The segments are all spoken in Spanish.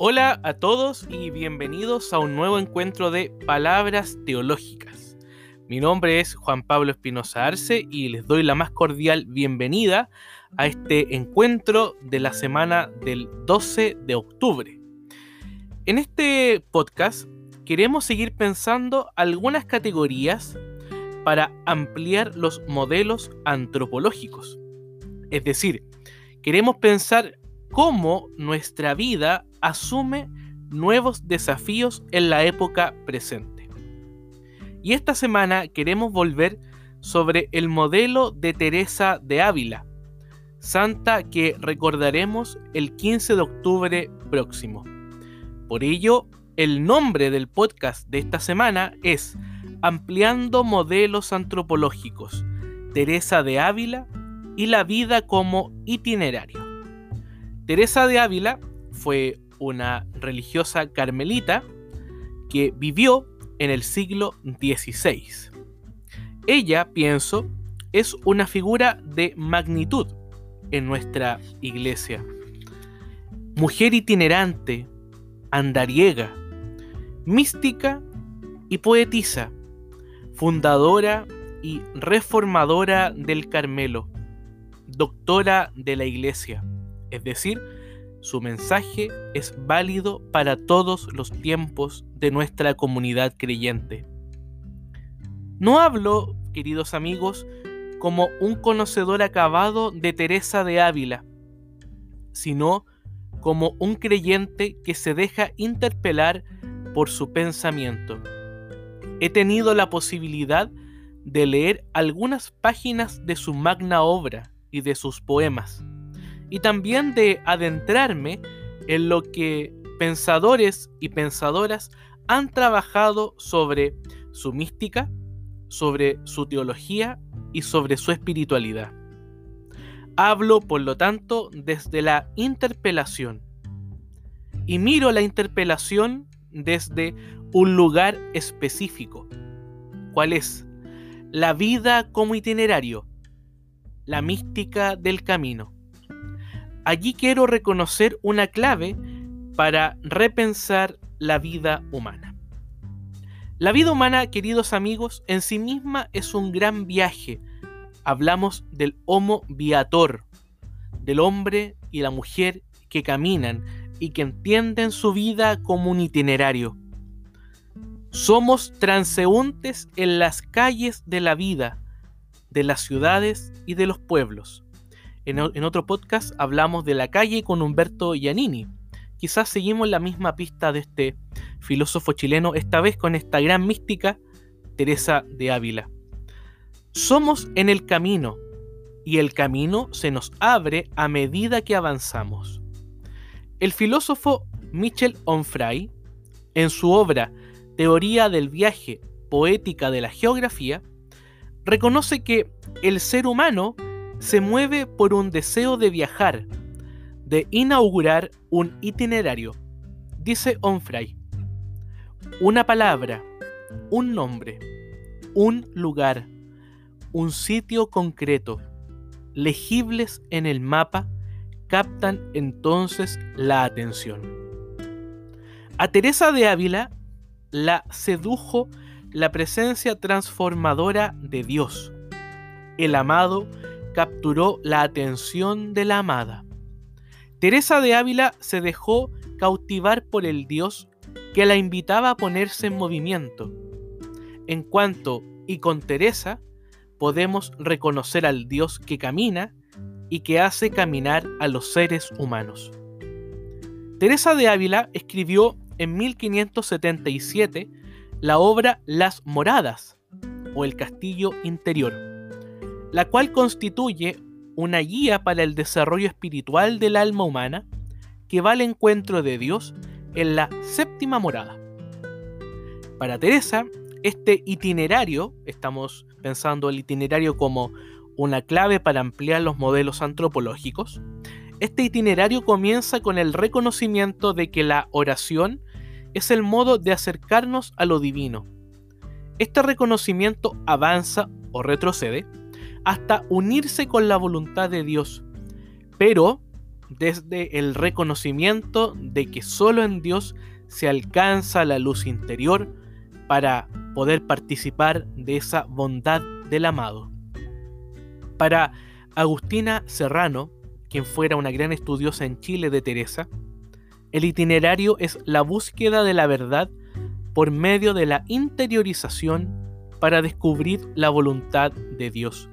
Hola a todos y bienvenidos a un nuevo encuentro de Palabras Teológicas. Mi nombre es Juan Pablo Espinosa Arce y les doy la más cordial bienvenida a este encuentro de la semana del 12 de octubre. En este podcast queremos seguir pensando algunas categorías para ampliar los modelos antropológicos. Es decir, queremos pensar cómo nuestra vida asume nuevos desafíos en la época presente. Y esta semana queremos volver sobre el modelo de Teresa de Ávila, santa que recordaremos el 15 de octubre próximo. Por ello, el nombre del podcast de esta semana es Ampliando Modelos Antropológicos, Teresa de Ávila y la vida como itinerario. Teresa de Ávila fue una religiosa carmelita que vivió en el siglo XVI. Ella, pienso, es una figura de magnitud en nuestra iglesia. Mujer itinerante, andariega, mística y poetisa, fundadora y reformadora del Carmelo, doctora de la iglesia, es decir, su mensaje es válido para todos los tiempos de nuestra comunidad creyente. No hablo, queridos amigos, como un conocedor acabado de Teresa de Ávila, sino como un creyente que se deja interpelar por su pensamiento. He tenido la posibilidad de leer algunas páginas de su magna obra y de sus poemas y también de adentrarme en lo que pensadores y pensadoras han trabajado sobre su mística, sobre su teología y sobre su espiritualidad. Hablo, por lo tanto, desde la interpelación. Y miro la interpelación desde un lugar específico. ¿Cuál es? La vida como itinerario, la mística del camino. Allí quiero reconocer una clave para repensar la vida humana. La vida humana, queridos amigos, en sí misma es un gran viaje. Hablamos del Homo viator, del hombre y la mujer que caminan y que entienden su vida como un itinerario. Somos transeúntes en las calles de la vida, de las ciudades y de los pueblos. En, otro podcast hablamos de la calle con Humberto Giannini. Quizás seguimos la misma pista de este filósofo chileno, esta vez con esta gran mística, Teresa de Ávila. Somos en el camino y el camino se nos abre a medida que avanzamos. El filósofo Michel Onfray, en su obra Teoría del viaje, poética de la geografía, reconoce que el ser humano se mueve por un deseo de viajar, de inaugurar un itinerario. Dice Onfray, una palabra, un nombre, un lugar, un sitio concreto, legibles en el mapa, captan entonces la atención. A Teresa de Ávila la sedujo la presencia transformadora de Dios, el amado capturó la atención de la amada. Teresa de Ávila se dejó cautivar por el Dios que la invitaba a ponerse en movimiento. En cuanto y con Teresa podemos reconocer al Dios que camina y que hace caminar a los seres humanos. Teresa de Ávila escribió en 1577 la obra Las Moradas o el Castillo Interior la cual constituye una guía para el desarrollo espiritual del alma humana que va al encuentro de Dios en la séptima morada. Para Teresa, este itinerario, estamos pensando el itinerario como una clave para ampliar los modelos antropológicos, este itinerario comienza con el reconocimiento de que la oración es el modo de acercarnos a lo divino. Este reconocimiento avanza o retrocede hasta unirse con la voluntad de Dios. Pero desde el reconocimiento de que solo en Dios se alcanza la luz interior para poder participar de esa bondad del amado. Para Agustina Serrano, quien fuera una gran estudiosa en Chile de Teresa, el itinerario es la búsqueda de la verdad por medio de la interiorización para descubrir la voluntad de Dios.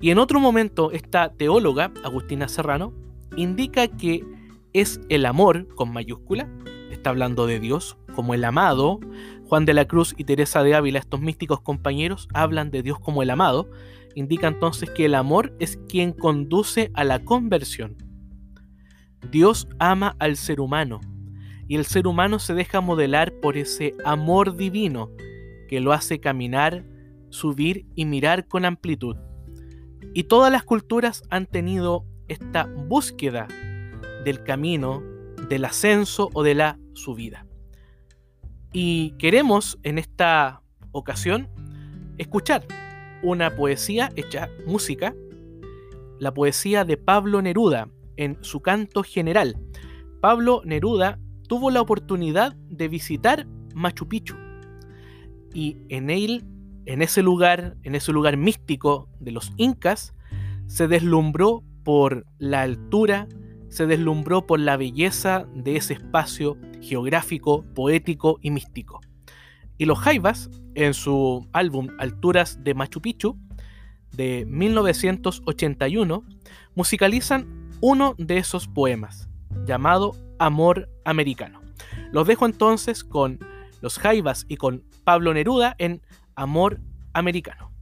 Y en otro momento, esta teóloga, Agustina Serrano, indica que es el amor, con mayúscula, está hablando de Dios, como el amado. Juan de la Cruz y Teresa de Ávila, estos místicos compañeros, hablan de Dios como el amado. Indica entonces que el amor es quien conduce a la conversión. Dios ama al ser humano y el ser humano se deja modelar por ese amor divino que lo hace caminar, subir y mirar con amplitud. Y todas las culturas han tenido esta búsqueda del camino, del ascenso o de la subida. Y queremos en esta ocasión escuchar una poesía hecha música, la poesía de Pablo Neruda en su canto general. Pablo Neruda tuvo la oportunidad de visitar Machu Picchu y en él, en ese lugar, en ese lugar místico de los incas, se deslumbró por la altura, se deslumbró por la belleza de ese espacio geográfico, poético y místico. Y los Jaivas, en su álbum Alturas de Machu Picchu, de 1981, musicalizan uno de esos poemas, llamado Amor Americano. Los dejo entonces con los Jaivas y con Pablo Neruda en Amor Americano.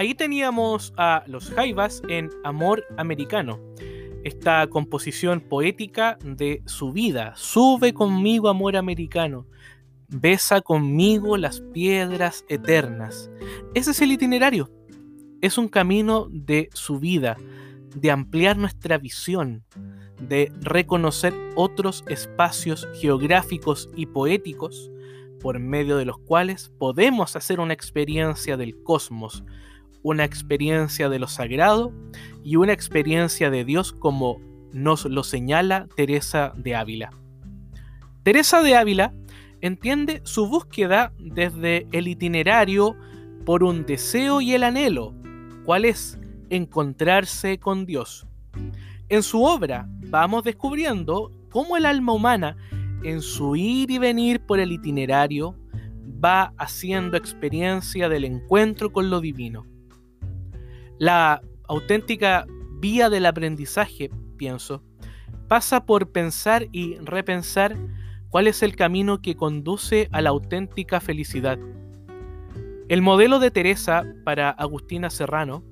Ahí teníamos a los Jaivas en Amor Americano, esta composición poética de su vida. Sube conmigo, amor americano. Besa conmigo las piedras eternas. Ese es el itinerario. Es un camino de su vida, de ampliar nuestra visión, de reconocer otros espacios geográficos y poéticos por medio de los cuales podemos hacer una experiencia del cosmos, una experiencia de lo sagrado y una experiencia de Dios como nos lo señala Teresa de Ávila. Teresa de Ávila entiende su búsqueda desde el itinerario por un deseo y el anhelo, cuál es encontrarse con Dios. En su obra vamos descubriendo cómo el alma humana, en su ir y venir por el itinerario, va haciendo experiencia del encuentro con lo divino. La auténtica vía del aprendizaje, pienso, pasa por pensar y repensar cuál es el camino que conduce a la auténtica felicidad. El modelo de Teresa para Agustina Serrano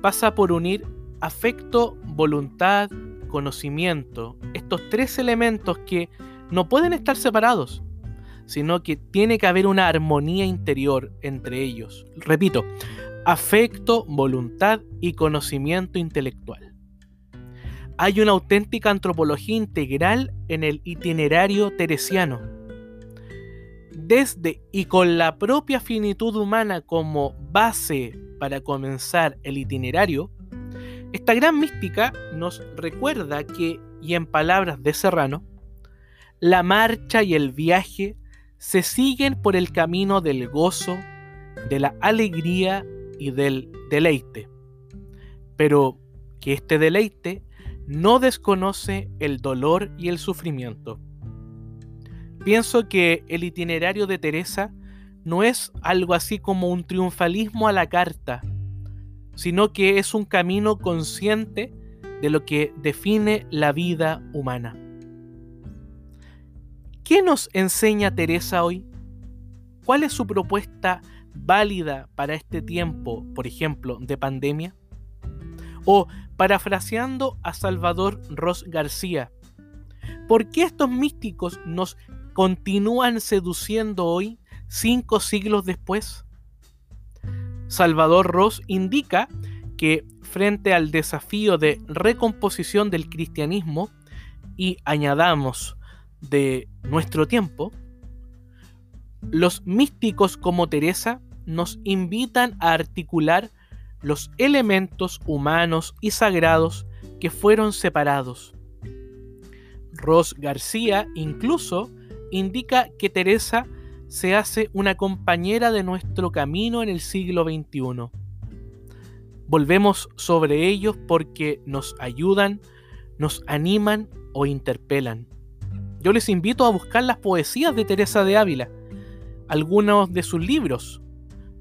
pasa por unir afecto, voluntad, conocimiento, estos tres elementos que no pueden estar separados, sino que tiene que haber una armonía interior entre ellos. Repito, afecto, voluntad y conocimiento intelectual. Hay una auténtica antropología integral en el itinerario teresiano. Desde y con la propia finitud humana como base para comenzar el itinerario, esta gran mística nos recuerda que, y en palabras de Serrano, la marcha y el viaje se siguen por el camino del gozo, de la alegría y del deleite, pero que este deleite no desconoce el dolor y el sufrimiento. Pienso que el itinerario de Teresa no es algo así como un triunfalismo a la carta, sino que es un camino consciente de lo que define la vida humana. ¿Qué nos enseña Teresa hoy? ¿Cuál es su propuesta válida para este tiempo, por ejemplo, de pandemia? O, parafraseando a Salvador Ross García, ¿por qué estos místicos nos continúan seduciendo hoy, cinco siglos después? Salvador Ross indica que frente al desafío de recomposición del cristianismo, y añadamos de nuestro tiempo, los místicos como Teresa nos invitan a articular los elementos humanos y sagrados que fueron separados. Ross García incluso indica que Teresa se hace una compañera de nuestro camino en el siglo XXI. Volvemos sobre ellos porque nos ayudan, nos animan o interpelan. Yo les invito a buscar las poesías de Teresa de Ávila algunos de sus libros,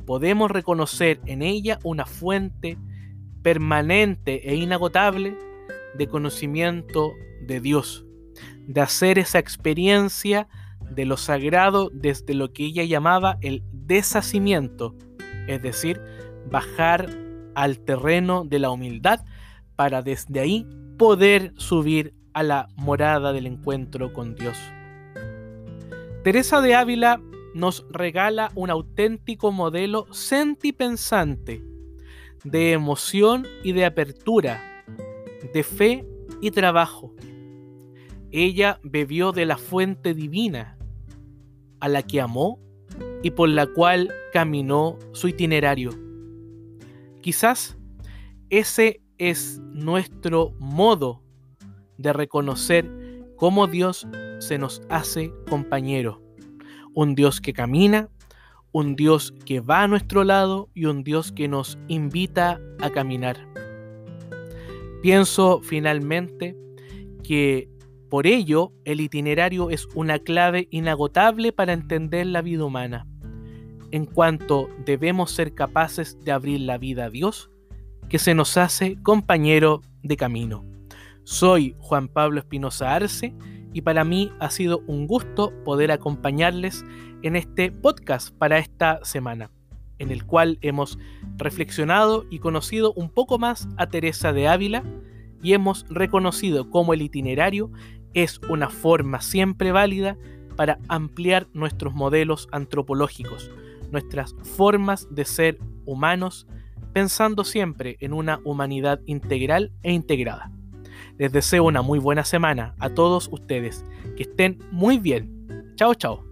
podemos reconocer en ella una fuente permanente e inagotable de conocimiento de Dios, de hacer esa experiencia de lo sagrado desde lo que ella llamaba el deshacimiento, es decir, bajar al terreno de la humildad para desde ahí poder subir a la morada del encuentro con Dios. Teresa de Ávila nos regala un auténtico modelo sentipensante de emoción y de apertura, de fe y trabajo. Ella bebió de la fuente divina, a la que amó y por la cual caminó su itinerario. Quizás ese es nuestro modo de reconocer cómo Dios se nos hace compañero un Dios que camina, un Dios que va a nuestro lado y un Dios que nos invita a caminar. Pienso finalmente que por ello el itinerario es una clave inagotable para entender la vida humana, en cuanto debemos ser capaces de abrir la vida a Dios, que se nos hace compañero de camino. Soy Juan Pablo Espinosa Arce y para mí ha sido un gusto poder acompañarles en este podcast para esta semana. en el cual hemos reflexionado y conocido un poco más a Teresa de Ávila y hemos reconocido cómo el itinerario es una forma siempre válida para ampliar nuestros modelos antropológicos, nuestras formas de ser humanos, pensando siempre en una humanidad integral e integrada. Les deseo una muy buena semana a todos ustedes, que estén muy bien. Chao, chao.